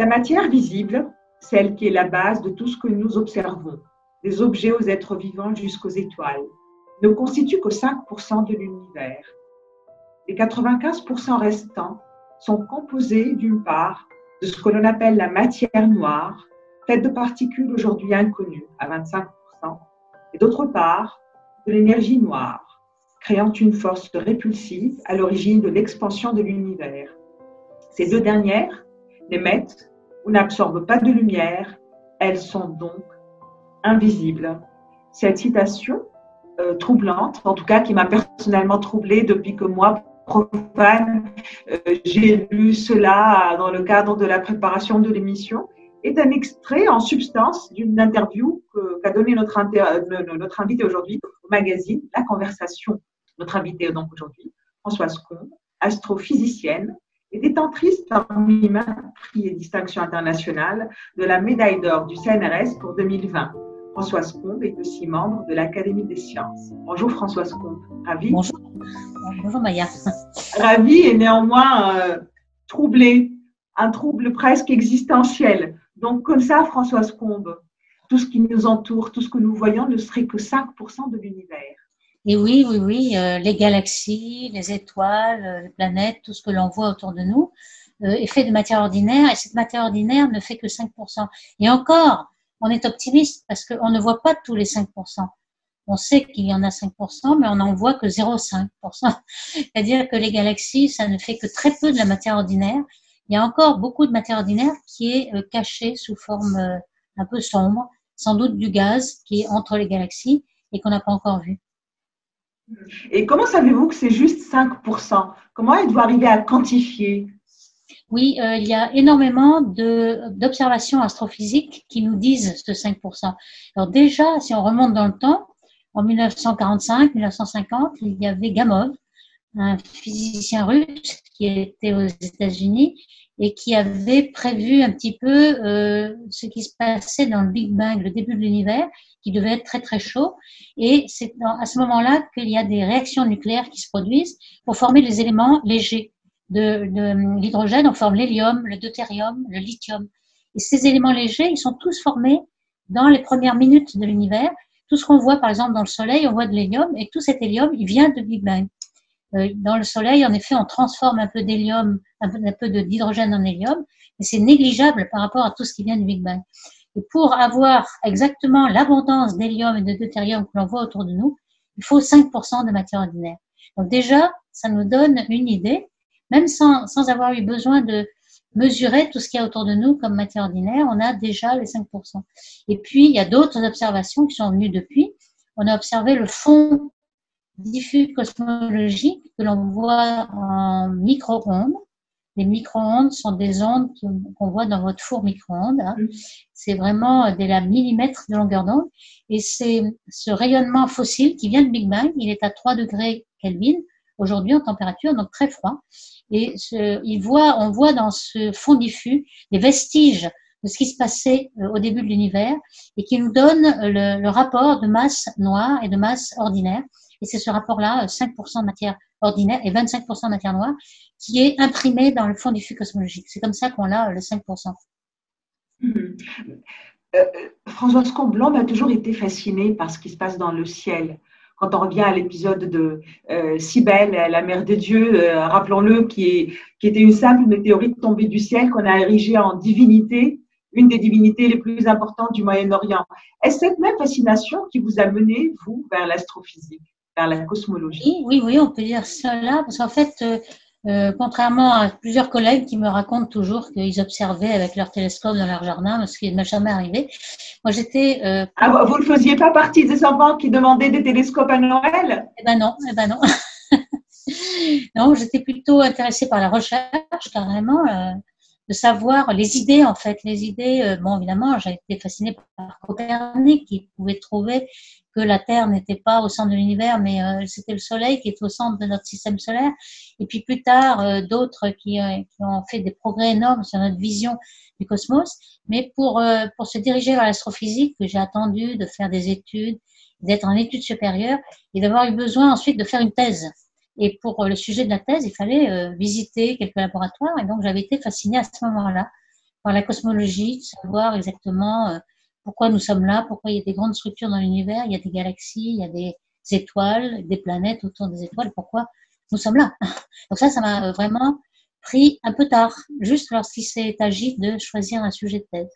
La matière visible, celle qui est la base de tout ce que nous observons, des objets aux êtres vivants jusqu'aux étoiles, ne constitue que 5% de l'univers. Les 95% restants sont composés d'une part de ce que l'on appelle la matière noire, faite de particules aujourd'hui inconnues à 25%, et d'autre part de l'énergie noire, créant une force répulsive à l'origine de l'expansion de l'univers. Ces deux dernières n'émettent ou n'absorbent pas de lumière, elles sont donc invisibles. Cette citation euh, troublante, en tout cas qui m'a personnellement troublée depuis que moi, profane, euh, j'ai lu cela dans le cadre de la préparation de l'émission, est un extrait en substance d'une interview qu'a donnée notre, notre invité aujourd'hui au magazine La Conversation. Notre invité donc aujourd'hui, Françoise Combe, astrophysicienne et détentrice parmi prix et distinctions internationales de la médaille d'or du CNRS pour 2020. Françoise Combe est aussi membre de l'Académie des sciences. Bonjour Françoise Combe, ravie. Bonjour. Bonjour Maya. Ravie et néanmoins euh, troublée, un trouble presque existentiel. Donc comme ça, Françoise Combe, tout ce qui nous entoure, tout ce que nous voyons ne serait que 5% de l'univers. Et oui, oui, oui, euh, les galaxies, les étoiles, euh, les planètes, tout ce que l'on voit autour de nous est fait de matière ordinaire et cette matière ordinaire ne fait que 5%. Et encore, on est optimiste parce qu'on ne voit pas tous les 5%. On sait qu'il y en a 5%, mais on n'en voit que 0,5%. C'est-à-dire que les galaxies, ça ne fait que très peu de la matière ordinaire. Il y a encore beaucoup de matière ordinaire qui est euh, cachée sous forme euh, un peu sombre, sans doute du gaz qui est entre les galaxies et qu'on n'a pas encore vu. Et comment savez-vous que c'est juste 5% Comment êtes-vous arrivé à quantifier? Oui, euh, il y a énormément d'observations astrophysiques qui nous disent ce 5%. Alors déjà, si on remonte dans le temps, en 1945-1950, il y avait Gamov, un physicien russe qui était aux États-Unis et qui avait prévu un petit peu euh, ce qui se passait dans le Big Bang, le début de l'univers, qui devait être très très chaud. Et c'est à ce moment-là qu'il y a des réactions nucléaires qui se produisent pour former les éléments légers de, l'hydrogène, on forme l'hélium, le deutérium, le lithium. Et ces éléments légers, ils sont tous formés dans les premières minutes de l'univers. Tout ce qu'on voit, par exemple, dans le Soleil, on voit de l'hélium, et tout cet hélium, il vient de Big Bang. Euh, dans le Soleil, en effet, on transforme un peu d'hélium, un peu, un peu d'hydrogène en hélium, mais c'est négligeable par rapport à tout ce qui vient du Big Bang. Et pour avoir exactement l'abondance d'hélium et de deutérium que l'on voit autour de nous, il faut 5% de matière ordinaire. Donc déjà, ça nous donne une idée même sans, sans avoir eu besoin de mesurer tout ce qu'il y a autour de nous comme matière ordinaire, on a déjà les 5%. Et puis, il y a d'autres observations qui sont venues depuis. On a observé le fond diffus cosmologique que l'on voit en micro-ondes. Les micro-ondes sont des ondes qu'on voit dans votre four micro-ondes. Hein. C'est vraiment des millimètres de longueur d'onde. Et c'est ce rayonnement fossile qui vient de Big Bang. Il est à 3 degrés Kelvin aujourd'hui en température, donc très froid. Et il voit, on voit dans ce fond diffus des vestiges de ce qui se passait euh, au début de l'univers et qui nous donne le, rapport de masse noire et de masse ordinaire. Et c'est ce rapport-là, 5% euh, de matière ordinaire et 25% de matière noire, qui est imprimé dans le fond diffus cosmologique. C'est comme ça qu'on a euh, le 5%. Mmh. Françoise Comblon a toujours été fascinée par ce qui se passe dans le ciel quand on revient à l'épisode de euh, la mère de Dieu, euh, rappelons-le, qui, était une simple météorite tombée du ciel qu'on a érigée en divinité, une des divinités les plus importantes du Moyen-Orient. Est-ce cette même fascination qui vous a mené, vous, vers l'astrophysique, vers la cosmologie? Oui, oui, on peut dire cela, parce qu'en fait, euh, contrairement à plusieurs collègues qui me racontent toujours qu'ils observaient avec leur télescope dans leur jardin, ce qui ne m'est jamais arrivé. Moi, j'étais. Euh, ah, vous ne faisiez pas partie des enfants qui demandaient des télescopes à Noël? Eh ben non, eh ben non. non, j'étais plutôt intéressée par la recherche, carrément, euh, de savoir les idées, en fait. Les idées, bon, évidemment, j'ai été fascinée par Copernic, qui pouvait trouver que la Terre n'était pas au centre de l'univers, mais euh, c'était le Soleil qui est au centre de notre système solaire. Et puis plus tard, euh, d'autres qui, euh, qui, ont fait des progrès énormes sur notre vision du cosmos. Mais pour, pour se diriger vers l'astrophysique, que j'ai attendu de faire des études, d'être en études supérieures et d'avoir eu besoin ensuite de faire une thèse. Et pour le sujet de la thèse, il fallait visiter quelques laboratoires. Et donc, j'avais été fascinée à ce moment-là par la cosmologie, de savoir exactement euh, pourquoi nous sommes là, pourquoi il y a des grandes structures dans l'univers, il y a des galaxies, il y a des étoiles, des planètes autour des étoiles, pourquoi nous sommes là? Donc ça, ça m'a vraiment pris un peu tard, juste lorsqu'il s'est agi de choisir un sujet de thèse.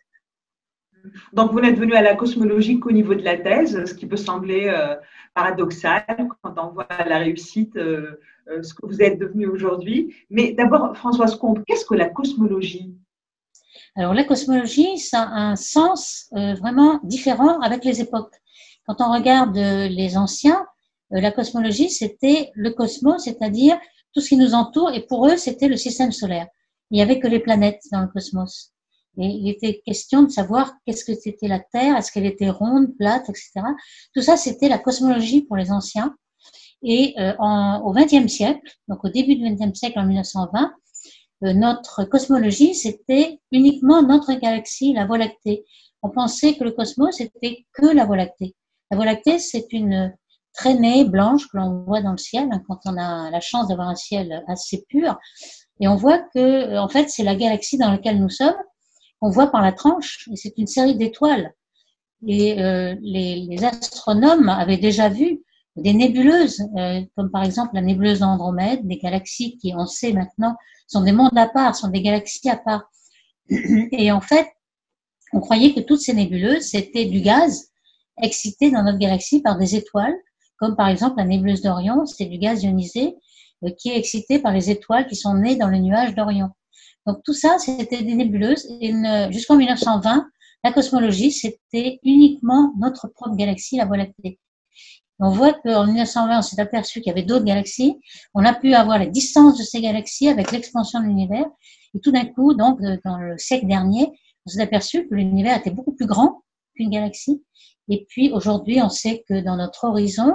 Donc, vous n'êtes venu à la cosmologie qu'au niveau de la thèse, ce qui peut sembler euh, paradoxal quand on voit la réussite, euh, euh, ce que vous êtes devenu aujourd'hui. Mais d'abord, Françoise Comte, qu'est-ce que la cosmologie? Alors, la cosmologie, ça a un sens vraiment différent avec les époques. Quand on regarde les anciens, la cosmologie, c'était le cosmos, c'est-à-dire tout ce qui nous entoure, et pour eux, c'était le système solaire. Il n'y avait que les planètes dans le cosmos. Et il était question de savoir qu'est-ce que c'était la Terre, est-ce qu'elle était ronde, plate, etc. Tout ça, c'était la cosmologie pour les anciens. Et euh, en, au XXe siècle, donc au début du XXe siècle, en 1920, euh, notre cosmologie, c'était uniquement notre galaxie, la Voie lactée. On pensait que le cosmos, c'était que la Voie lactée. La Voie lactée, c'est une traînée blanche que l'on voit dans le ciel hein, quand on a la chance d'avoir un ciel assez pur. Et on voit que, en fait, c'est la galaxie dans laquelle nous sommes on voit par la tranche, et c'est une série d'étoiles. Et euh, les, astronomes avaient déjà vu des nébuleuses, euh, comme par exemple la nébuleuse d'Andromède, des galaxies qui, on sait maintenant, sont des mondes à part, sont des galaxies à part. Et en fait, on croyait que toutes ces nébuleuses, c'était du gaz excité dans notre galaxie par des étoiles, comme par exemple la nébuleuse d'Orion, c'est du gaz ionisé euh, qui est excité par les étoiles qui sont nées dans le nuage d'Orion. Donc tout ça, c'était des nébuleuses. Jusqu'en 1920, la cosmologie, c'était uniquement notre propre galaxie, la Voie lactée. On voit qu'en 1920, on s'est aperçu qu'il y avait d'autres galaxies. On a pu avoir la distance de ces galaxies avec l'expansion de l'univers. Et tout d'un coup, donc, euh, dans le siècle dernier, on s'est aperçu que l'univers était beaucoup plus grand qu'une galaxie. Et puis, aujourd'hui, on sait que dans notre horizon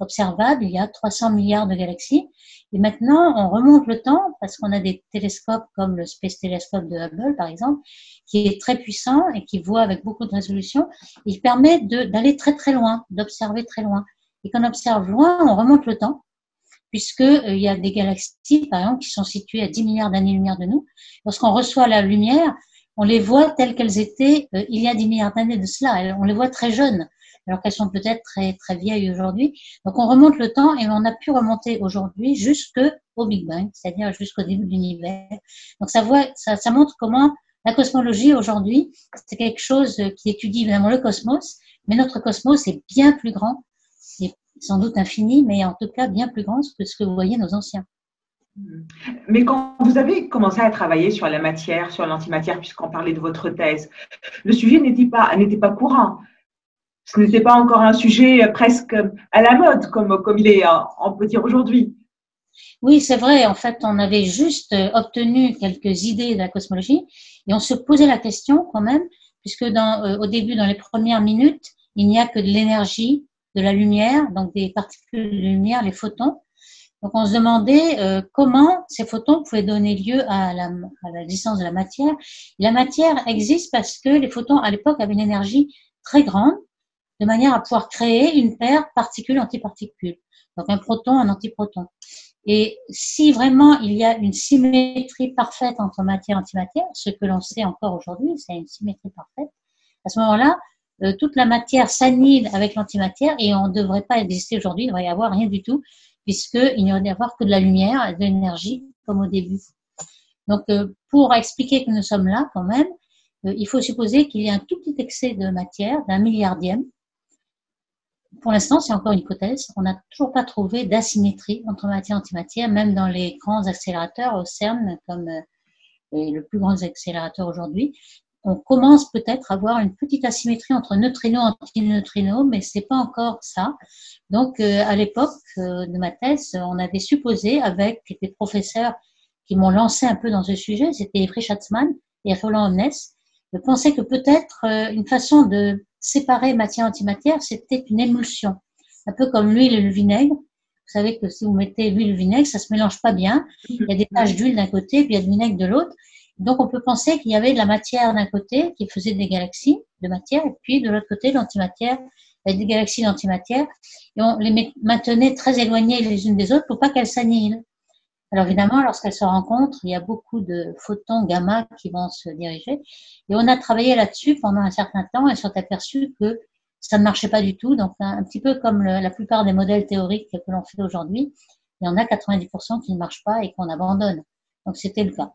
observable, il y a 300 milliards de galaxies. Et maintenant, on remonte le temps parce qu'on a des télescopes comme le Space Telescope de Hubble, par exemple, qui est très puissant et qui voit avec beaucoup de résolution. Il permet d'aller très très loin, d'observer très loin. Et quand on observe loin, on remonte le temps, puisque euh, il y a des galaxies, par exemple, qui sont situées à 10 milliards d'années-lumière de nous. Lorsqu'on reçoit la lumière, on les voit telles qu'elles étaient euh, il y a 10 milliards d'années de cela. On les voit très jeunes alors qu'elles sont peut-être très, très vieilles aujourd'hui. Donc on remonte le temps et on a pu remonter aujourd'hui jusqu'au Big Bang, c'est-à-dire jusqu'au début de l'univers. Donc ça, voit, ça, ça montre comment la cosmologie aujourd'hui, c'est quelque chose qui étudie évidemment le cosmos, mais notre cosmos est bien plus grand, sans doute infini, mais en tout cas bien plus grand que ce que vous voyez nos anciens. Mais quand vous avez commencé à travailler sur la matière, sur l'antimatière, puisqu'on parlait de votre thèse, le sujet n'était pas, n'était pas courant ce n'était pas encore un sujet presque à la mode, comme, comme il est, on peut dire aujourd'hui. Oui, c'est vrai. En fait, on avait juste obtenu quelques idées de la cosmologie et on se posait la question quand même, puisque dans, euh, au début, dans les premières minutes, il n'y a que de l'énergie, de la lumière, donc des particules de lumière, les photons. Donc on se demandait euh, comment ces photons pouvaient donner lieu à la, à la de la matière. la matière existe parce que les photons à l'époque avaient une énergie très grande de manière à pouvoir créer une paire particule-antiparticule. Donc un proton, un antiproton. Et si vraiment il y a une symétrie parfaite entre matière et antimatière, ce que l'on sait encore aujourd'hui, c'est une symétrie parfaite, à ce moment-là, euh, toute la matière s'annule avec l'antimatière et on ne devrait pas exister aujourd'hui, il ne devrait y avoir rien du tout, puisqu'il n'y aurait que de la lumière et de l'énergie comme au début. Donc, euh, pour expliquer que nous sommes là quand même, euh, il faut supposer qu'il y a un tout petit excès de matière, d'un milliardième, pour l'instant, c'est encore une hypothèse. On n'a toujours pas trouvé d'asymétrie entre matière et antimatière, même dans les grands accélérateurs au CERN, comme le plus grand accélérateur aujourd'hui. On commence peut-être à voir une petite asymétrie entre neutrinos et antineutrinos, mais c'est pas encore ça. Donc, euh, à l'époque euh, de ma thèse, on avait supposé, avec des professeurs qui m'ont lancé un peu dans ce sujet, c'était Evry Schatzman et Roland Omnes, de penser que peut-être une façon de séparer matière-antimatière, c'était une émulsion. Un peu comme l'huile et le vinaigre. Vous savez que si vous mettez l'huile et le vinaigre, ça se mélange pas bien. Il y a des taches d'huile d'un côté, puis il y a du vinaigre de l'autre. Donc, on peut penser qu'il y avait de la matière d'un côté qui faisait des galaxies de matière, et puis de l'autre côté, l'antimatière avec des galaxies d'antimatière. Et on les maintenait très éloignées les unes des autres pour pas qu'elles s'annihilent. Alors évidemment, lorsqu'elles se rencontrent, il y a beaucoup de photons gamma qui vont se diriger. Et on a travaillé là-dessus pendant un certain temps et sont aperçus que ça ne marchait pas du tout. Donc un, petit peu comme la plupart des modèles théoriques que l'on fait aujourd'hui, il y en a 90% qui ne marchent pas et qu'on abandonne. Donc c'était le cas.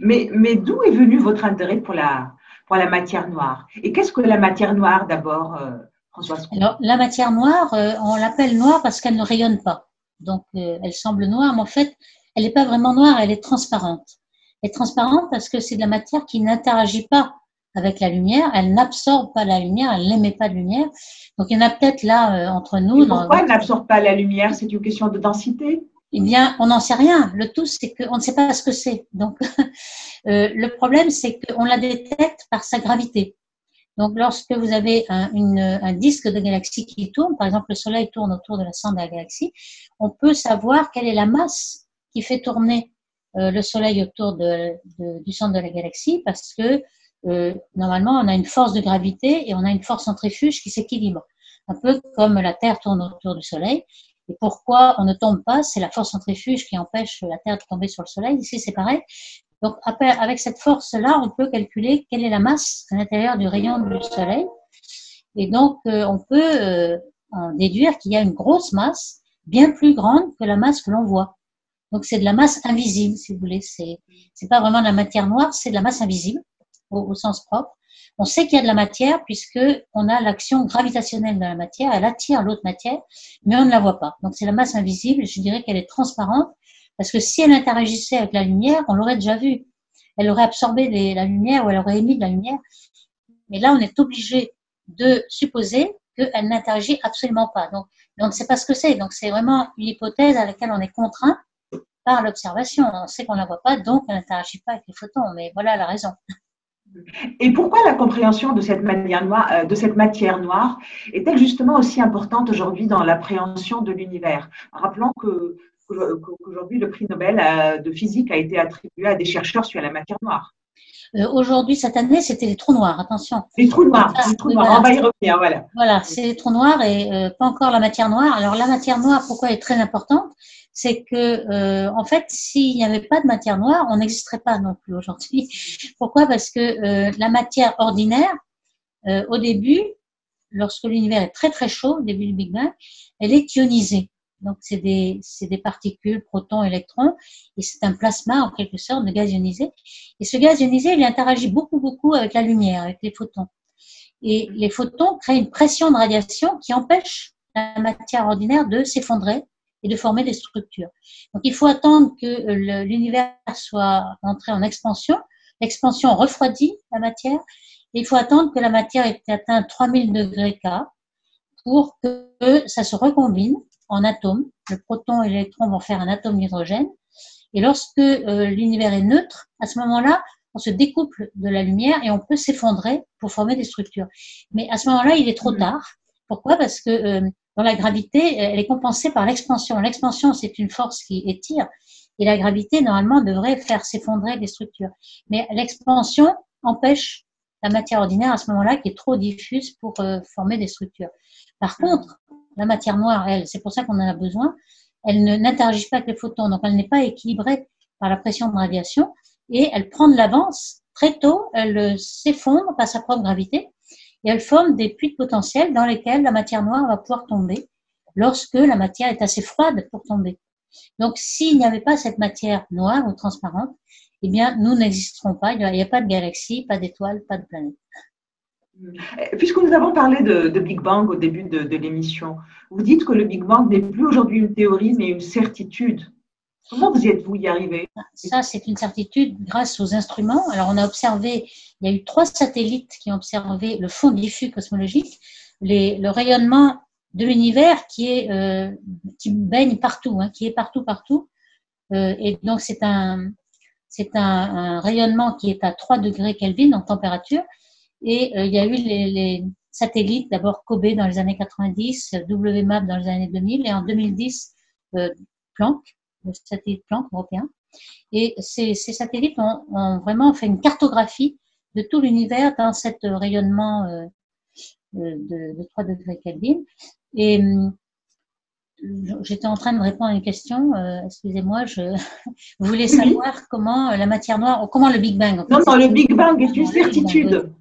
Mais, mais d'où est venu votre intérêt pour la, pour la matière noire? Et qu'est-ce que la matière noire d'abord, euh, Françoise Alors, la matière noire, euh, on l'appelle noire parce qu'elle ne rayonne pas. Donc, euh, elle semble noire, mais en fait, elle n'est pas vraiment noire, elle est transparente. Elle est transparente parce que c'est de la matière qui n'interagit pas avec la lumière, elle n'absorbe pas la lumière, elle n'émet pas de lumière. Donc, il y en a peut-être là entre nous. pourquoi elle n'absorbe pas la lumière? C'est une question de densité? Eh bien, on n'en sait rien. Le tout, c'est qu'on ne sait pas ce que c'est. Donc, euh, le problème, c'est qu'on la détecte par sa gravité. Donc, lorsque vous avez un, disque de galaxie qui tourne, par exemple, le Soleil tourne autour de la centre de la galaxie, on peut savoir quelle est la masse qui fait tourner euh, le Soleil autour du centre de la galaxie, parce que euh, normalement, on a une force de gravité et on a une force centrifuge qui s'équilibre. Un peu comme la Terre tourne autour du Soleil. Et pourquoi on ne tombe pas C'est la force centrifuge qui empêche la Terre de tomber sur le Soleil. Ici, c'est pareil. Donc, avec cette force-là, on peut calculer quelle est la masse à l'intérieur du rayon du Soleil. Et donc, euh, on peut euh, en déduire qu'il y a une grosse masse, bien plus grande que la masse que l'on voit. Donc, c'est de la masse invisible, si vous voulez. C'est, c'est pas vraiment de la matière noire, c'est de la masse invisible, au sens propre. On sait qu'il y a de la matière puisque on a l'action gravitationnelle de la matière, elle attire l'autre matière, mais on ne la voit pas. Donc c'est la masse invisible, je dirais qu'elle est transparente parce que si elle interagissait avec la lumière, on l'aurait déjà vue. Elle aurait absorbé la lumière ou elle aurait émis de la lumière. Mais là, on est obligé de supposer qu'elle n'interagit absolument pas. Donc, on ne sait pas ce que c'est. Donc, c'est vraiment une hypothèse à laquelle on est contraint par l'observation. On sait qu'on ne la voit pas, donc elle n'interagit pas avec les photons. Mais voilà la raison. Et pourquoi la compréhension de cette, matière noire, euh, de cette matière noire est-elle justement aussi importante aujourd'hui dans l'appréhension de l'univers? Rappelons qu'aujourd'hui le prix Nobel euh, de physique a été attribué à des chercheurs sur la matière noire. Euh, aujourd'hui, cette année, c'était les trous noirs, attention. Les trous noirs, les trous noirs, on va y revenir, voilà. Voilà, c'est les trous noirs et pas encore la matière noire. Alors la matière noire, pourquoi elle est très importante? C'est que euh, en fait, s'il n'y avait pas de matière noire, on n'existerait pas non plus aujourd'hui. Pourquoi? Parce que euh, la matière ordinaire, euh, au début, lorsque l'univers est très très chaud, au début du Big Bang, elle est ionisée. Donc c'est des, des particules, protons, électrons, et c'est un plasma en quelque sorte de gaz ionisé. Et ce gaz ionisé, il interagit beaucoup beaucoup avec la lumière, avec les photons. Et les photons créent une pression de radiation qui empêche la matière ordinaire de s'effondrer et de former des structures. Donc il faut attendre que euh, l'univers soit entré en expansion. L'expansion refroidit la matière et il faut attendre que la matière ait atteint 3000 degrés K pour que ça se recombine en atomes. Le proton et l'électron vont faire un atome d'hydrogène. Et lorsque euh, l'univers est neutre, à ce moment-là, on se découple de la lumière et on peut s'effondrer pour former des structures. Mais à ce moment-là, il est trop mmh. tard. Pourquoi? Parce que euh, la gravité, elle est compensée par l'expansion. L'expansion, c'est une force qui étire, et la gravité, normalement, devrait faire s'effondrer les structures. Mais l'expansion empêche la matière ordinaire à ce moment-là, qui est trop diffuse pour euh, former des structures. Par contre, la matière noire, elle, c'est pour ça qu'on en a besoin, elle n'interagit pas avec les photons, donc elle n'est pas équilibrée par la pression de radiation, et elle prend de l'avance très tôt, elle s'effondre par sa propre gravité, et elle forme des puits de potentiel dans lesquels la matière noire va pouvoir tomber lorsque la matière est assez froide pour tomber. Donc, s'il n'y avait pas cette matière noire ou transparente, eh bien, nous n'existerons pas. Il n'y a pas de galaxie, pas d'étoiles, pas de planètes. Puisque nous avons parlé de, Big Bang au début de l'émission, vous dites que le Big Bang n'est plus aujourd'hui une théorie, mais une certitude. Comment vous y êtes-vous y arrivé Ça, c'est une certitude grâce aux instruments. Alors, on a observé, il y a eu trois satellites qui ont observé le fond diffus cosmologique, le rayonnement de l'univers qui est euh, qui baigne partout, hein, qui est partout, partout. Euh, et donc, c'est un c'est un, rayonnement qui est à 3 degrés Kelvin en température. Et euh, il y a eu les, les satellites, d'abord Kobe dans les années 90, WMAP dans les années 2000, et en 2010, euh, Planck le satellite Planck européen. Et ces, satellites ont, vraiment fait une cartographie de tout l'univers dans cet rayonnement euh, de, de, 3 degrés Kelvin. Et hum, j'étais en train de répondre à une question. Euh, excusez-moi, je voulais savoir comment la matière noire, comment le Big Bang. non, non, le Big Bang est une certitude.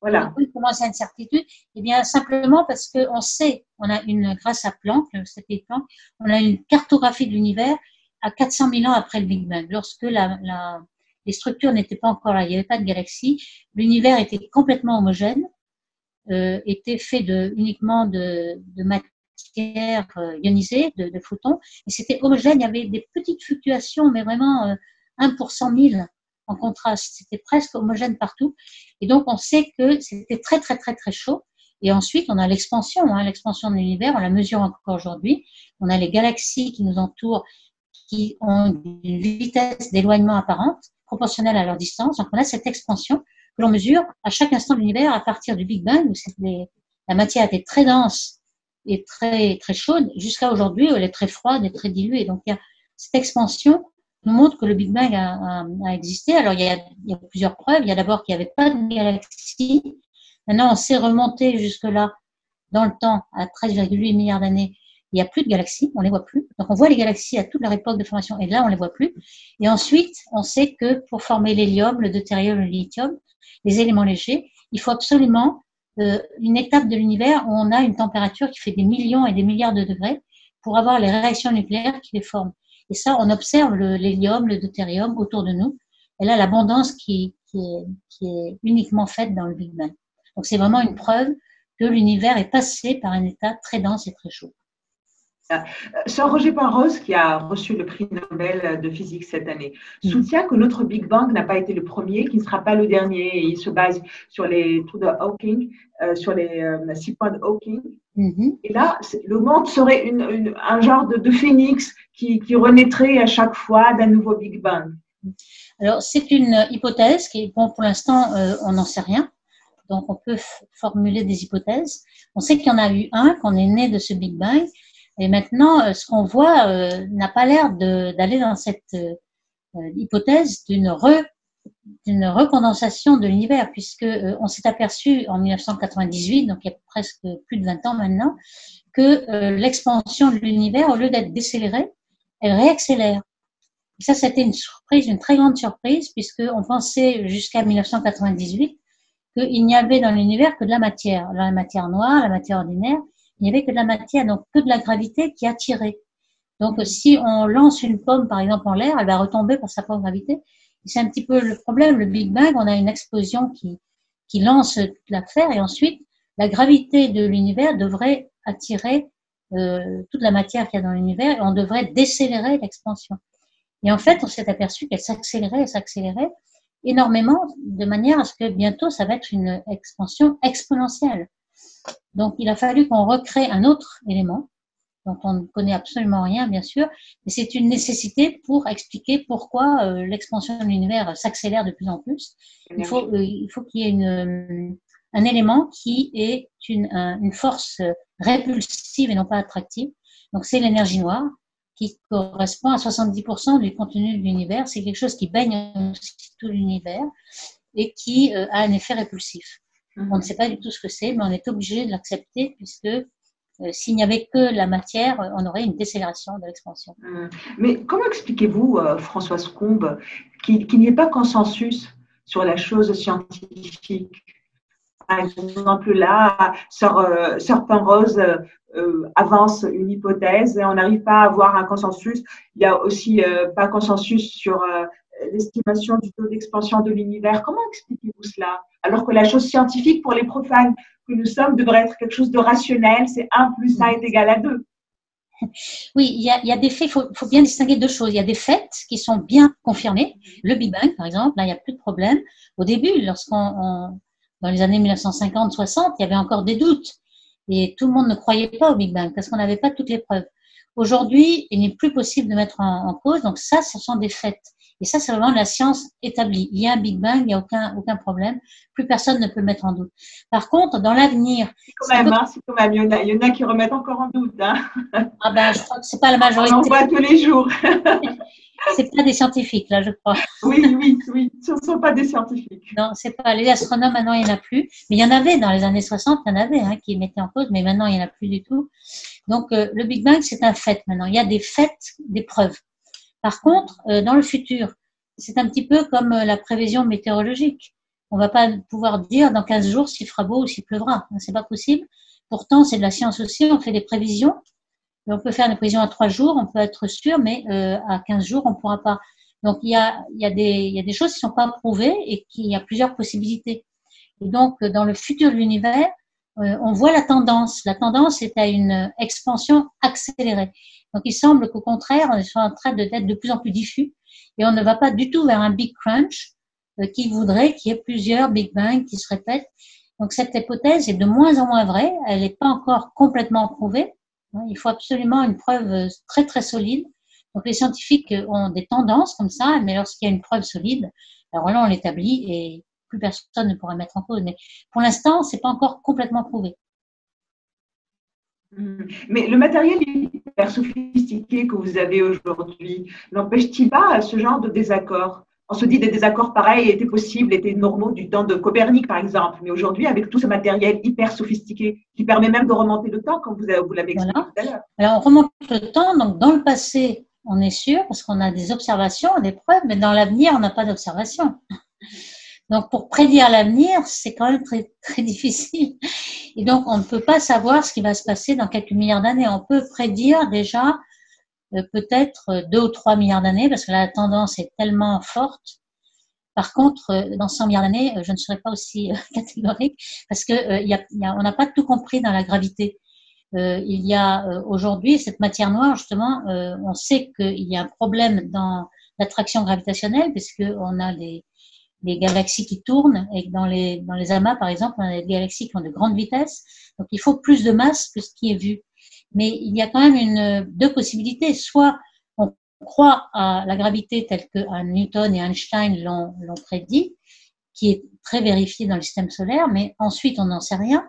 Voilà. Comment c'est une certitude? Eh bien, simplement parce qu'on sait, on a une, grâce à Planck, le satellite Planck, on a une cartographie de l'univers à 400 000 ans après le Big Bang, lorsque la, les structures n'étaient pas encore là, il n'y avait pas de galaxies, l'univers était complètement homogène, euh, était fait de, uniquement de, matière euh, ionisée, de, photons, et c'était homogène, il y avait des petites fluctuations, mais vraiment euh, 1 pour 100 000 en contraste. C'était presque homogène partout. Et donc, on sait que c'était très, très, très, très chaud. Et ensuite, on a l'expansion, hein, l'expansion de l'univers, on la mesure encore aujourd'hui. On a les galaxies qui nous entourent, qui ont une vitesse d'éloignement apparente, proportionnelle à leur distance. Donc, on a cette expansion que l'on mesure à chaque instant de l'univers à partir du Big Bang, où la matière était très dense et très, très chaude, jusqu'à aujourd'hui où elle est très froide et très diluée. Donc, il y a cette expansion nous montre que le Big Bang a, existé. Alors, il y, a, il y, a, plusieurs preuves. Il y a d'abord qu'il n'y avait pas de galaxies. Maintenant, on s'est remonté jusque-là dans le temps, à 13,8 milliards d'années. Il n'y a plus de galaxies, on ne les voit plus. Donc, on voit les galaxies à toute leur époque de formation, et là, on ne les voit plus. Et ensuite, on sait que pour former l'hélium, le deutérium, le lithium, les éléments légers, il faut absolument euh, une étape de l'univers où on a une température qui fait des millions et des milliards de degrés pour avoir les réactions nucléaires qui les forment. Et ça, on observe l'hélium, le, deutérium autour de nous. Et là, l'abondance qui, est uniquement faite dans le Big Bang. Donc, c'est vraiment une preuve que l'univers est passé par un état très dense et très chaud. Euh, Sir Roger Penrose, qui a reçu le prix Nobel de physique cette année, mm. soutient que notre Big Bang n'a pas été le premier, qu'il ne sera pas le dernier. Et il se base sur les trous de Hawking, euh, sur les euh, six points de Hawking. Mm-hmm. Et là, le monde serait une, un genre de, de phénix qui, qui, renaîtrait à chaque fois d'un nouveau Big Bang. Alors, c'est une hypothèse qui, bon, pour l'instant, on n'en sait rien. Donc, on peut formuler des hypothèses. On sait qu'il y en a eu un, qu'on est né de ce Big Bang, et maintenant, euh, ce qu'on voit euh, n'a pas l'air d'aller dans cette euh, hypothèse d'une re, d'une recondensation de l'univers, puisque on s'est aperçu en 1998, donc il y a presque plus de 20 ans maintenant, que l'expansion de l'univers, au lieu d'être décélérée, elle réaccélère. Et ça, c'était une surprise, une très grande surprise, puisqu'on pensait jusqu'à 1998 qu'il n'y avait dans l'univers que de la matière, la matière noire, la matière ordinaire, il n'y avait que de la matière, donc que de la gravité qui attirait. Donc, si on lance une pomme, par exemple, en l'air, elle va retomber par sa propre gravité. C'est un petit peu le problème. Le Big Bang, on a une explosion qui, qui lance l'affaire et ensuite, la gravité de l'univers devrait attirer euh, toute la matière qu'il y a dans l'univers et on devrait décélérer l'expansion. Et en fait, on s'est aperçu qu'elle s'accélérait et s'accélérait énormément de manière à ce que bientôt, ça va être une expansion exponentielle. Donc, il a fallu qu'on recrée un autre élément dont on ne connaît absolument rien, bien sûr, mais c'est une nécessité pour expliquer pourquoi euh, l'expansion de l'univers s'accélère de plus en plus. Il faut, euh, il faut qu'il y ait une, euh, un élément qui est une, une force répulsive et non pas attractive. Donc, c'est l'énergie noire qui correspond à 70% du contenu de l'univers. C'est quelque chose qui baigne tout l'univers et qui a un effet répulsif. On ne sait pas du tout ce que c'est, mais on est obligé de l'accepter puisque euh, s'il n'y avait que la matière, on aurait une décélération de l'expansion. Hum. Mais comment expliquez-vous, euh, Françoise Combe, qu'il n'y ait pas consensus sur la chose scientifique? Par exemple, là, Sœur, euh, Penrose avance une hypothèse et on n'arrive pas à avoir un consensus. Il n'y a aussi pas consensus sur l'estimation du taux d'expansion de l'univers. Comment expliquez-vous cela Alors que la chose scientifique pour les profanes que nous sommes devrait être quelque chose de rationnel, c'est 1 plus 1 est égal à 2. Oui, il y, a, des faits, il faut, faut, bien distinguer deux choses. Il y a des faits qui sont bien confirmés. Le Big Bang, par exemple, là, il n'y a plus de problème. Au début, lorsqu'on, dans les années 1950-60, il y avait encore des doutes. Et tout le monde ne croyait pas au Big Bang parce qu'on n'avait pas toutes les preuves. Aujourd'hui, il n'est plus possible de mettre en, en, cause. Donc ça, ce sont des faits. Et ça, c'est vraiment la science établie. Il y a un Big Bang, il n'y a aucun, aucun problème. Plus personne ne peut le mettre en doute. Par contre, dans l'avenir. C'est quand même, hein, quand même. Il, y en a, il y en a qui remettent encore en doute. Hein. Ah ben, je crois que c'est pas la majorité. On en voit tous les jours. c'est pas des scientifiques, là, je crois. Oui, oui, oui. Ce ne sont pas des scientifiques. Non, c'est pas. Les astronomes, maintenant, il n'y en a plus. Mais il y en avait dans les années 60, il y en avait hein, qui mettaient en cause, mais maintenant, il n'y en a plus du tout. Donc, le Big Bang, c'est un fait maintenant. Il y a des faits, des preuves. Par contre, dans le futur, c'est un petit peu comme la prévision météorologique. On va pas pouvoir dire dans 15 jours s'il fera beau ou s'il pleuvra. C'est pas possible. Pourtant, c'est de la science aussi. On fait des prévisions. On peut faire des prévisions à 3 jours, on peut être sûr, mais à 15 jours, on ne pourra pas. Donc, il y a, y, a des, y a des choses qui ne sont pas prouvées et qu'il y a plusieurs possibilités. Et donc, dans le futur de l'univers, euh, on voit la tendance. La tendance est à une expansion accélérée. Donc, il semble qu'au contraire, on est en train d'être de plus en plus diffus et on ne va pas du tout vers un big crunch euh, qui voudrait qu'il y ait plusieurs big bangs qui se répètent. Donc, cette hypothèse est de moins en moins vraie. Elle n'est pas encore complètement prouvée. Il faut absolument une preuve très, très solide donc les scientifiques ont des tendances comme ça, mais lorsqu'il y a une preuve solide, alors là on l'établit et plus personne ne pourra mettre en cause. Mais pour l'instant, c'est pas encore complètement prouvé. Hmm. Mais le matériel hyper sophistiqué que vous avez aujourd'hui n'empêche-t-il pas ce genre de désaccord? On se dit des désaccords pareils étaient possibles, étaient normaux du temps de Copernic, par exemple. Mais aujourd'hui, avec tout ce matériel hyper sophistiqué qui permet même de remonter le temps, comme vous, l'avez expliqué tout à l'heure. Alors, on remonte le temps. Donc, dans le passé, on est sûr, parce qu'on a des observations, des preuves, mais dans l'avenir, on n'a pas d'observation. Donc, pour prédire l'avenir, c'est quand même très, très difficile. Et donc, on ne peut pas savoir ce qui va se passer dans quelques milliards d'années. On peut prédire déjà euh, peut-être deux ou trois milliards d'années, parce que la tendance est tellement forte. Par contre, euh, dans 100 milliards d'années, je ne serai pas aussi catégorique, parce que euh, y a, on n'a pas tout compris dans la gravité. Euh, il y a euh, aujourd'hui cette matière noire, justement, euh, on sait qu'il y a un problème dans l'attraction gravitationnelle, puisqu'on a des, des galaxies qui tournent et dans les, dans les amas, par exemple, on a des galaxies qui ont de grandes vitesses. Donc, il faut plus de masse que ce qui est vu. Mais il y a quand même une, deux possibilités. Soit on croit à la gravité telle que Newton et Einstein l'ont prédit, qui est très vérifiée dans le système solaire, mais ensuite on n'en sait rien.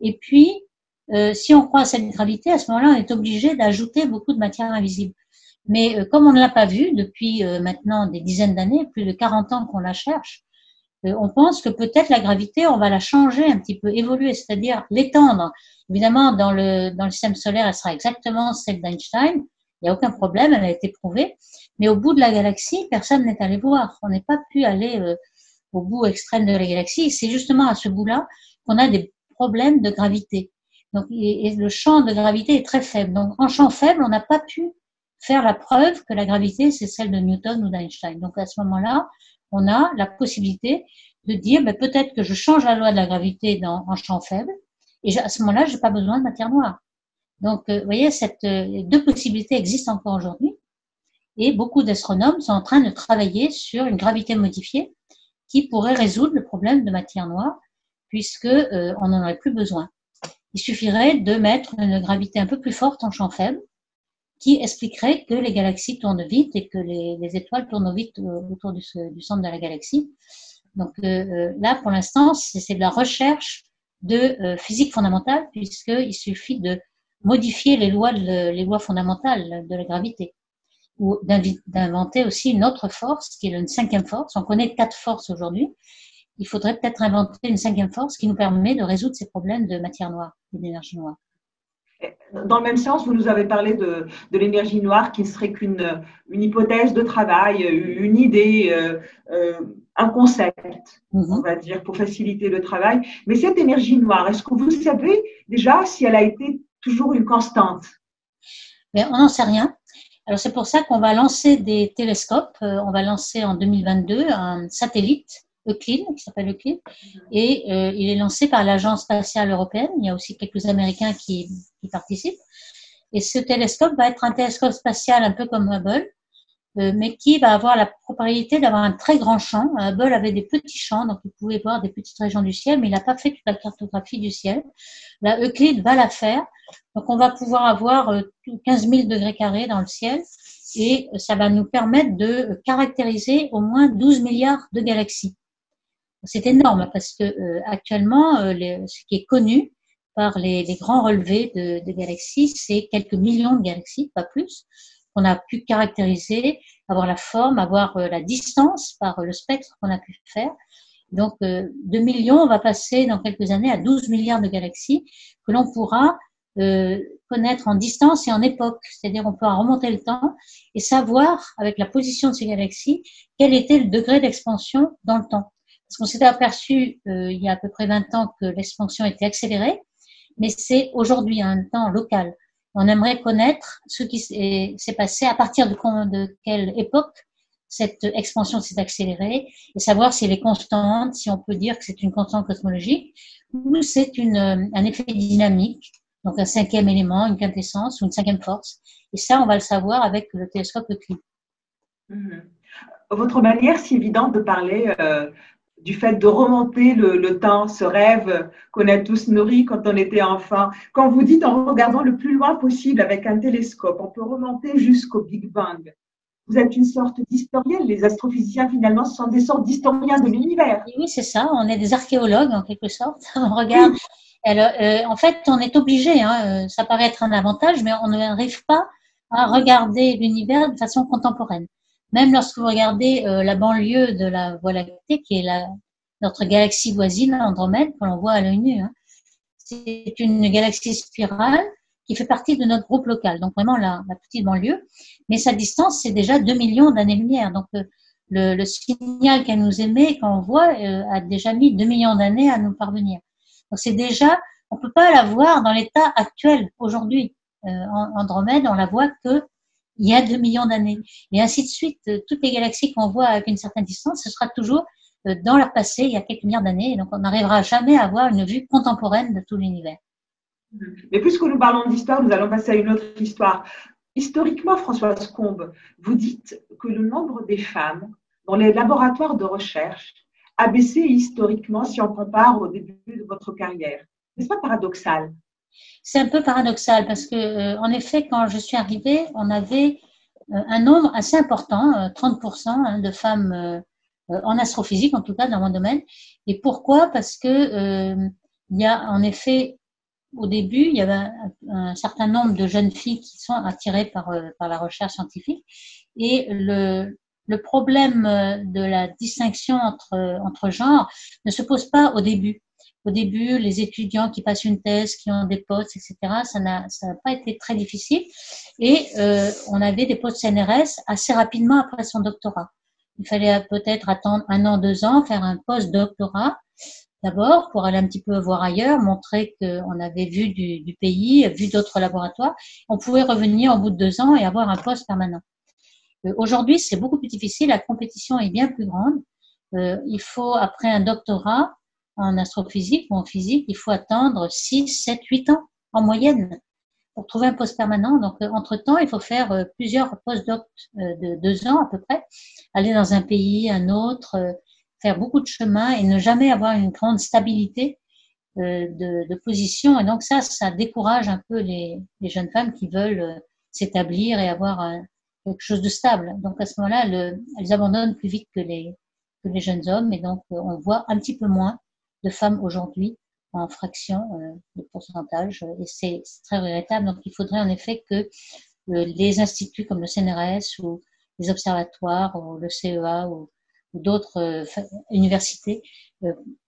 Et puis, euh, si on croit à cette gravité, à ce moment-là, on est obligé d'ajouter beaucoup de matière invisible. Mais euh, comme on ne l'a pas vu depuis euh, maintenant des dizaines d'années, plus de 40 ans qu'on la cherche, on pense que peut-être la gravité, on va la changer un petit peu, évoluer, c'est-à-dire l'étendre. Évidemment, dans le, dans le système solaire, elle sera exactement celle d'Einstein. Il n'y a aucun problème, elle a été prouvée. Mais au bout de la galaxie, personne n'est allé voir. On n'est pas pu aller au bout extrême de la galaxie. C'est justement à ce bout-là qu'on a des problèmes de gravité. Donc, et, le champ de gravité est très faible. Donc, en champ faible, on n'a pas pu faire la preuve que la gravité, c'est celle de Newton ou d'Einstein. Donc, à ce moment-là, on a la possibilité de dire, ben, peut-être que je change la loi de la gravité dans, en champ faible, et à ce moment-là, je n'ai pas besoin de matière noire. Donc, euh, vous voyez, cette, euh, deux possibilités existent encore aujourd'hui, et beaucoup d'astronomes sont en train de travailler sur une gravité modifiée qui pourrait résoudre le problème de matière noire, puisque euh, on n'en aurait plus besoin. Il suffirait de mettre une gravité un peu plus forte en champ faible qui expliquerait que les galaxies tournent vite et que les, étoiles tournent vite autour du, centre de la galaxie. Donc euh, euh, là, pour l'instant, c'est de la recherche de euh, physique fondamentale puisqu'il suffit de modifier les lois, les lois fondamentales de la gravité ou d'inventer aussi une autre force qui est une cinquième force. On connaît quatre forces aujourd'hui il faudrait peut-être inventer une cinquième force qui nous permet de résoudre ces problèmes de matière noire et d'énergie noire. Dans le même sens, vous nous avez parlé de, l'énergie noire qui ne serait qu'une une hypothèse de travail, une idée, euh, euh, un concept, mhm. on va dire, pour faciliter le travail. Mais cette énergie noire, est-ce que vous savez déjà si elle a été toujours une constante? Mais On n'en sait rien. Alors c'est pour ça qu'on va lancer des télescopes. Euh, on va lancer en 2022 un satellite Euclid, qui s'appelle Euclid, et euh, il est lancé par l'Agence spatiale européenne. Il y a aussi quelques Américains qui, participent. Et ce télescope va être un télescope spatial un peu comme Hubble, euh, mais qui va avoir la propriété d'avoir un très grand champ. Hubble avait des petits champs, donc vous pouvez voir des petites régions du ciel, mais il n'a pas fait toute la cartographie du ciel. Là, Euclid va la faire. Donc on va pouvoir avoir 15 euh, 000 degrés carrés dans le ciel et ça va nous permettre de caractériser au moins 12 milliards de galaxies. C'est énorme parce que euh, actuellement, euh, ce qui est connu par les, grands relevés de, galaxies, c'est quelques millions de galaxies, pas plus, qu'on a pu caractériser, avoir la forme, avoir euh, la distance par le spectre qu'on a pu faire. Donc, de millions, on va passer dans quelques années à 12 milliards de galaxies que l'on pourra connaître en distance et en époque. C'est-à-dire on peut remonter le temps et savoir, avec la position de ces galaxies, quel était le degré d'expansion dans le temps. Parce qu'on s'était aperçu il y a à peu près 20 ans que l'expansion était accélérée, mais c'est aujourd'hui un temps local. On aimerait connaître ce qui s'est passé, à partir de, de quelle époque cette expansion s'est accélérée, et savoir si elle est constante, si on peut dire que c'est une constante cosmologique, ou c'est un effet dynamique, donc un cinquième élément, une quintessence ou une cinquième force. Et ça, on va le savoir avec le télescope Euclide. Mhm. Votre manière si évidente de parler euh, du fait de remonter le, temps, ce rêve qu'on a tous nourri quand on était enfant. Quand vous dites en regardant le plus loin possible avec un télescope, on peut remonter jusqu'au Big Bang. Vous êtes une sorte d'historienne. Les astrophysiciens, finalement, ce sont des sortes d'historiens de l'univers. Oui, c'est ça. On est des archéologues, en quelque sorte. On regarde. Euh, en fait, on est obligé. Hein, euh, ça paraît être un avantage, mais on n'arrive pas à regarder l'univers de façon contemporaine. Même lorsque vous regardez euh, la banlieue de la Voie lactée, qui est la, notre galaxie voisine, Andromède, que l'on voit à l'œil nu, hein, c'est une galaxie spirale qui fait partie de notre groupe local, donc vraiment la, la petite banlieue. Mais sa distance, c'est déjà 2 millions d'années-lumière. Donc euh, le, le, signal qu'elle nous émet, quand on voit, euh, a déjà mis 2 millions d'années à nous parvenir. Donc c'est déjà, on peut pas la voir dans l'état actuel aujourd'hui. Andromède, on la voit que il y a 2 millions d'années. Et ainsi de suite, euh, toutes les galaxies qu'on voit avec une certaine distance, ce sera toujours euh, dans leur passé, il y a quelques milliards d'années. Donc, on n'arrivera jamais à avoir une vue contemporaine de tout l'univers. Mais puisque nous parlons d'histoire, nous allons passer à une autre histoire. Historiquement, Françoise Combe, vous dites que le nombre des femmes dans les laboratoires de recherche a baissé historiquement si on compare au début de votre carrière. N'est-ce pas paradoxal? C'est un peu paradoxal parce que, euh, en effet, quand je suis arrivée, on avait euh, un nombre assez important, 30% euh, hein, de femmes en astrophysique, en tout cas dans mon domaine. Et pourquoi? Parce que y a en effet au début, il y avait un, certain nombre de jeunes filles qui sont attirées par, la recherche scientifique. Et le, problème de la distinction entre genres ne se pose pas au début au début, les étudiants qui passent une thèse, qui ont des postes, etc., ça n'a pas été très difficile. Et euh, on avait des postes CNRS assez rapidement après son doctorat. Il fallait peut-être attendre un an, deux ans, faire un post-doctorat d'abord pour aller un petit peu voir ailleurs, montrer qu'on avait vu du, du, pays, vu d'autres laboratoires. On pouvait revenir au bout de deux ans et avoir un poste permanent. Euh, Aujourd'hui, c'est beaucoup plus difficile. La compétition est bien plus grande. Euh, il faut, après un doctorat, en astrophysique ou en physique, il faut attendre 6, 7, 8 ans en moyenne pour trouver un poste permanent. Donc, euh, entre-temps, il faut faire euh, plusieurs postdocs euh, de deux ans à peu près, aller dans un pays, un autre, faire beaucoup de chemin et ne jamais avoir une grande stabilité de, de, position. Et donc, ça, ça décourage un peu les, les jeunes femmes qui veulent s'établir et avoir quelque chose de stable. Donc, à ce moment-là, elles abandonnent plus vite que les, que les jeunes hommes et donc on voit un petit peu moins de femmes aujourd'hui en fraction euh, de pourcentage et c'est très regrettable. Donc il faudrait en effet que euh, les instituts comme le CNRS ou les observatoires ou le CEA ou, d'autres euh, universités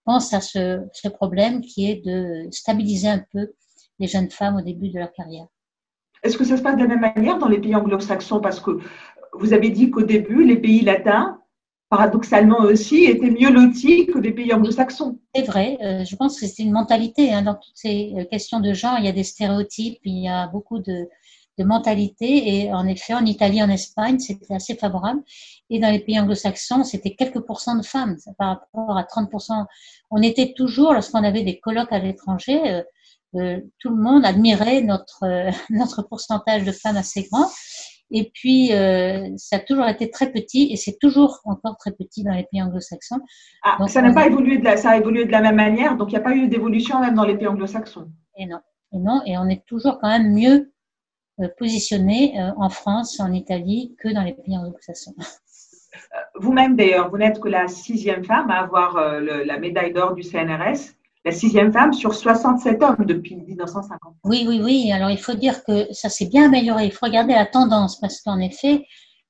pensent à ce, problème qui est de stabiliser un peu les jeunes femmes au début de leur carrière. Est-ce que ça se passe de la même manière dans les pays anglo-saxons? Parce que vous avez dit qu'au début, les pays latins paradoxalement aussi, étaient mieux lotis que les pays anglo-saxons. C'est vrai, euh, je pense que c'est une mentalité. Hein, dans toutes ces euh, questions de genre, il y a des stéréotypes, il y a beaucoup de, de mentalités. Et en effet, en Italie, en Espagne, c'était assez favorable. Et dans les pays anglo-saxons, c'était quelques pourcents de femmes par rapport à 30%. On était toujours, lorsqu'on avait des colloques à l'étranger, euh, tout le monde admirait notre, notre pourcentage de femmes assez grand. Et puis, euh, ça a toujours été très petit et c'est toujours encore très petit dans les pays anglo-saxons. Ah, ça n'a pas évolué de la, ça a évolué de la même manière, donc il n'y a pas eu d'évolution même dans les pays anglo-saxons. Et non, et non, et on est toujours quand même mieux euh, positionné euh, en France, en Italie, que dans les pays anglo-saxons. Vous-même, d'ailleurs, vous n'êtes que la sixième femme à avoir la médaille d'or du CNRS la sixième femme sur 67 hommes depuis 1950. Oui, oui, oui. Alors il faut dire que ça s'est bien amélioré. Il faut regarder la tendance parce qu'en effet,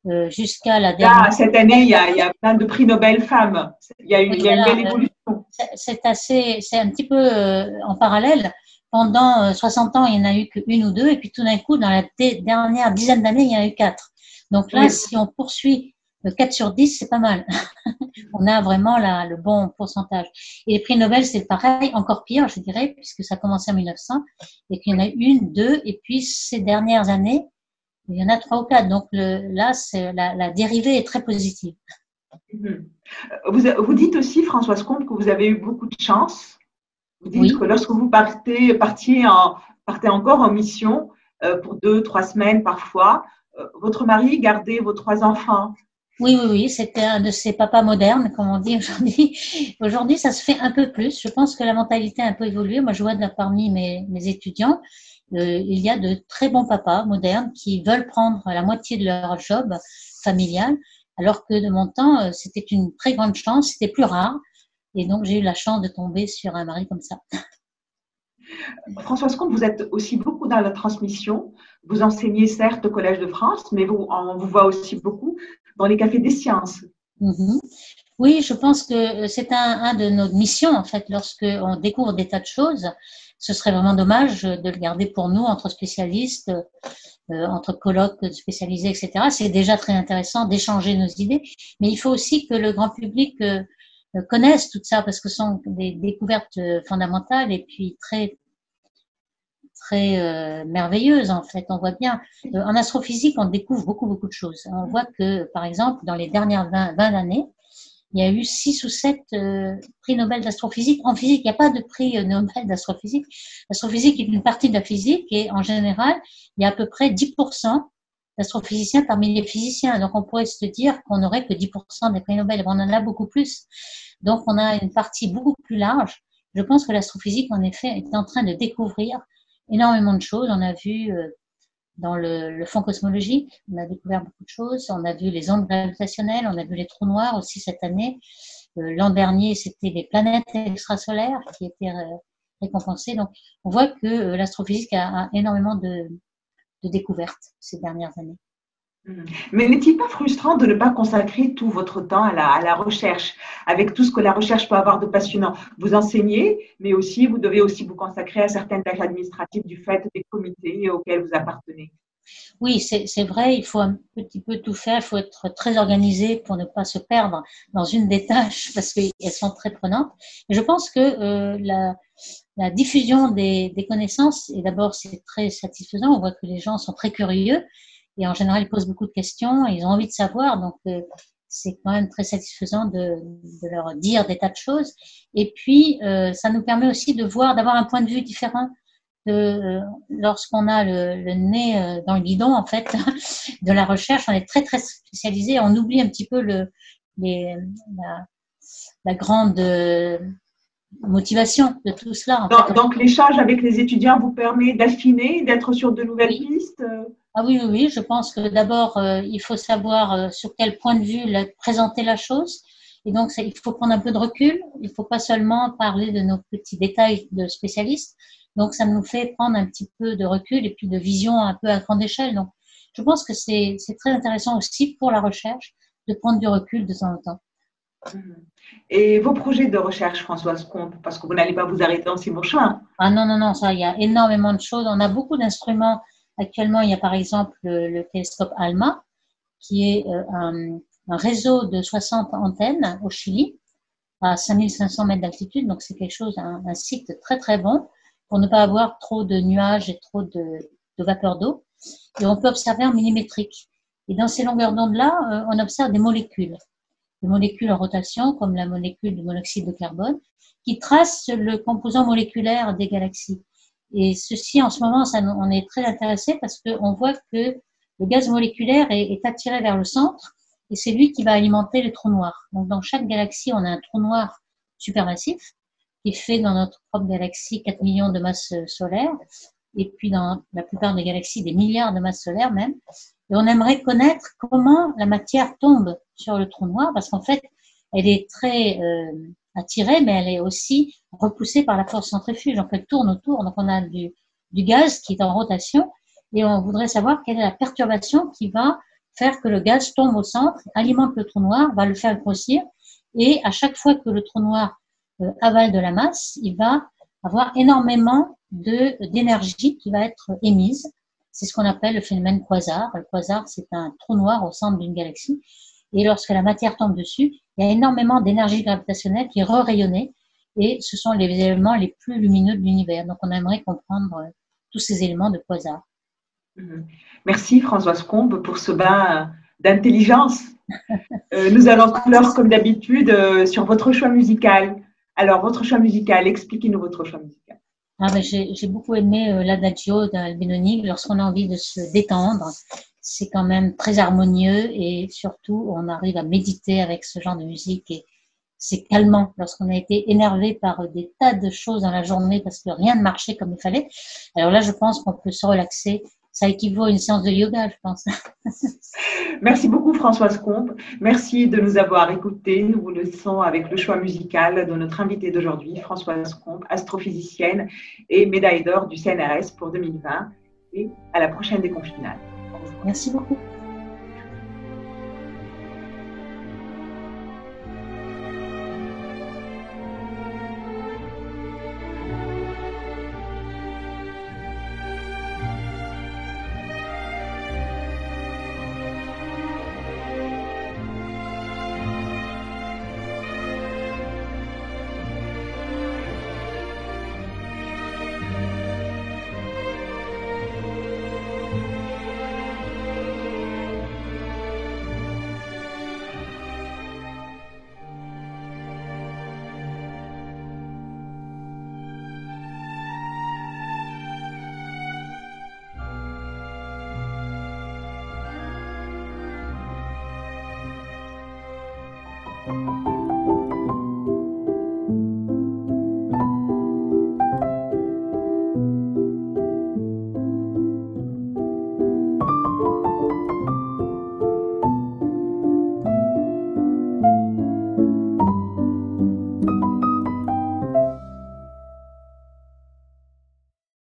euh, jusqu'à la dernière. cette année, il y, a, il y, a, plein de prix Nobel femmes. Il y a, eu, il y a une belle évolution. C'est assez, c'est un petit peu euh, en parallèle pendant 60 ans, il n'y en a eu qu'une ou deux, et puis tout d'un coup, dans la dernière dizaine d'années, il y en a eu quatre. Donc là, si on poursuit le 4 sur 10, c'est pas mal. on a vraiment la, le bon pourcentage. Et les prix Nobel, c'est pareil, encore pire, je dirais, puisque ça a commencé en 1900, et qu'il y en a une, deux, et puis ces dernières années, il y en a trois ou quatre. Donc là, la, la dérivée est très positive. Mhm. Vous, vous, dites aussi, Françoise Comte, que vous avez eu beaucoup de chance. Vous dites que lorsque vous partez, partiez en, partez encore en mission euh, pour deux, trois semaines parfois, euh, votre mari gardait vos trois enfants. Oui, oui, oui, c'était un de ces papas modernes, comme on dit aujourd'hui. Aujourd'hui, ça se fait un peu plus. Je pense que la mentalité a un peu évolué. Moi, je vois parmi mes, mes étudiants, euh, il y a de très bons papas modernes qui veulent prendre la moitié de leur job familial alors que de mon temps, euh, c'était une très grande chance, c'était plus rare. Et donc, j'ai eu la chance de tomber sur un mari comme ça. Françoise Comte, vous êtes aussi beaucoup dans la transmission. Vous enseignez certes au Collège de France, mais vous, on vous voit aussi beaucoup les cafés des sciences. Mhm. Oui, je pense que c'est un, de nos missions, en fait, lorsqu'on découvre des tas de choses. Ce serait vraiment dommage de le garder pour nous, entre spécialistes, euh, entre colloques spécialisés, etc. C'est déjà très intéressant d'échanger nos idées, mais il faut aussi que le grand public euh, connaisse tout ça parce que ce sont des découvertes fondamentales et puis très très euh, merveilleuses en fait. On voit bien en astrophysique, on découvre beaucoup beaucoup de choses. On voit que par exemple dans les dernières 20, 20 années, il y a eu six ou sept euh, prix Nobel d'astrophysique. En physique, il n'y a pas de prix euh, Nobel d'astrophysique. L'astrophysique est une partie de la physique et en général, il y a à peu près 10% d'astrophysiciens parmi les physiciens. Donc, on pourrait se dire qu'on n'aurait que 10% des prix Nobel. On en a beaucoup plus. Donc, on a une partie beaucoup plus large. Je pense que l'astrophysique, en effet, est en train de découvrir énormément de choses. On a vu euh, dans le, fond cosmologique. On a découvert beaucoup de choses. On a vu les ondes gravitationnelles, on a vu les trous noirs aussi cette année. Euh, l'an dernier, c'était les planètes extrasolaires qui étaient euh, récompensées. Donc, on voit que l'astrophysique a, énormément de, de découvertes ces dernières années. Hmm. Mais n'est-il pas frustrant de ne pas consacrer tout votre temps à la, recherche, avec tout ce que la recherche peut avoir de passionnant? Vous enseignez, mais aussi vous devez aussi vous consacrer à certaines tâches administratives du fait des comités auxquels vous appartenez. Oui, c'est vrai, il faut un petit peu tout faire, il faut être très organisé pour ne pas se perdre dans une des tâches parce qu'elles sont très prenantes. Et je pense que euh, la, la, diffusion des, des connaissances, et d'abord c'est très satisfaisant, on voit que les gens sont très curieux et en général, ils posent beaucoup de questions, ils ont envie de savoir, donc euh, c'est quand même très satisfaisant de, de, leur dire des tas de choses. Et puis, euh, ça nous permet aussi de voir, d'avoir un point de vue différent de euh, lorsqu'on a le, le, nez euh, dans le guidon, en fait, de la recherche. On est très très spécialisé, on oublie un petit peu le, les, la, la grande motivation de tout cela. En donc, donc l'échange avec les étudiants vous permet d'affiner, d'être sur de nouvelles oui. pistes ah oui, oui, oui, je pense que d'abord, euh, il faut savoir euh, sur quel point de vue la, présenter la chose. Et donc, il faut prendre un peu de recul. Il ne faut pas seulement parler de nos petits détails de spécialistes. Donc, ça nous fait prendre un petit peu de recul et puis de vision un peu à grande échelle. Donc, je pense que c'est très intéressant aussi pour la recherche de prendre du recul de temps en temps. Et vos projets de recherche, Françoise Comte, parce que vous n'allez pas vous arrêter en si bon chemin. Ah non, non, non, ça, il y a énormément de choses. On a beaucoup d'instruments Actuellement, il y a par exemple le, le télescope ALMA, qui est euh, un, réseau de 60 antennes au Chili, à 5500 mètres d'altitude. Donc, c'est quelque chose, un, site très, très bon pour ne pas avoir trop de nuages et trop de, de vapeur d'eau. Et on peut observer en millimétrique. Et dans ces longueurs d'onde-là, euh, on observe des molécules, des molécules en rotation, comme la molécule du monoxyde de carbone, qui tracent le composant moléculaire des galaxies. Et ceci, en ce moment, on est très intéressé parce qu'on voit que le gaz moléculaire est, est, attiré vers le centre et c'est lui qui va alimenter les trous noirs. Donc, dans chaque galaxie, on a un trou noir supermassif qui fait dans notre propre galaxie 4 millions de masses solaires et puis dans la plupart des galaxies des milliards de masses solaires même. Et on aimerait connaître comment la matière tombe sur le trou noir parce qu'en fait, elle est très euh, attirée, mais elle est aussi repoussée par la force centrifuge. Donc elle tourne autour. Donc on a du, du gaz qui est en rotation et on voudrait savoir quelle est la perturbation qui va faire que le gaz tombe au centre, alimente le trou noir, va le faire grossir et à chaque fois que le trou noir euh, avale de la masse, il va avoir énormément d'énergie qui va être émise. C'est ce qu'on appelle le phénomène quasar. Le quasar, c'est un trou noir au centre d'une galaxie. Et lorsque la matière tombe dessus, il y a énormément d'énergie gravitationnelle qui est re-rayonnée. Et ce sont les éléments les plus lumineux de l'univers. Donc, on aimerait comprendre euh, tous ces éléments de quasar. Mhm. Merci Françoise Combe pour ce bain d'intelligence. Euh, nous allons clore comme d'habitude euh, sur votre choix musical. Alors, votre choix musical, expliquez-nous votre choix musical. Ah ben, J'ai beaucoup aimé euh, l'adagio d'Albenoni lorsqu'on a envie de se détendre. C'est quand même très harmonieux et surtout, on arrive à méditer avec ce genre de musique et c'est calmant lorsqu'on a été énervé par des tas de choses dans la journée parce que rien ne marchait comme il fallait. Alors là, je pense qu'on peut se relaxer ça équivaut à une séance de yoga, je pense. Merci beaucoup Françoise Combe. Merci de nous avoir écoutés. Nous vous laissons avec le choix musical de notre invitée d'aujourd'hui, Françoise Combe, astrophysicienne et médaille d'or du CNRS pour 2020. Et à la prochaine déconfinale. Merci beaucoup.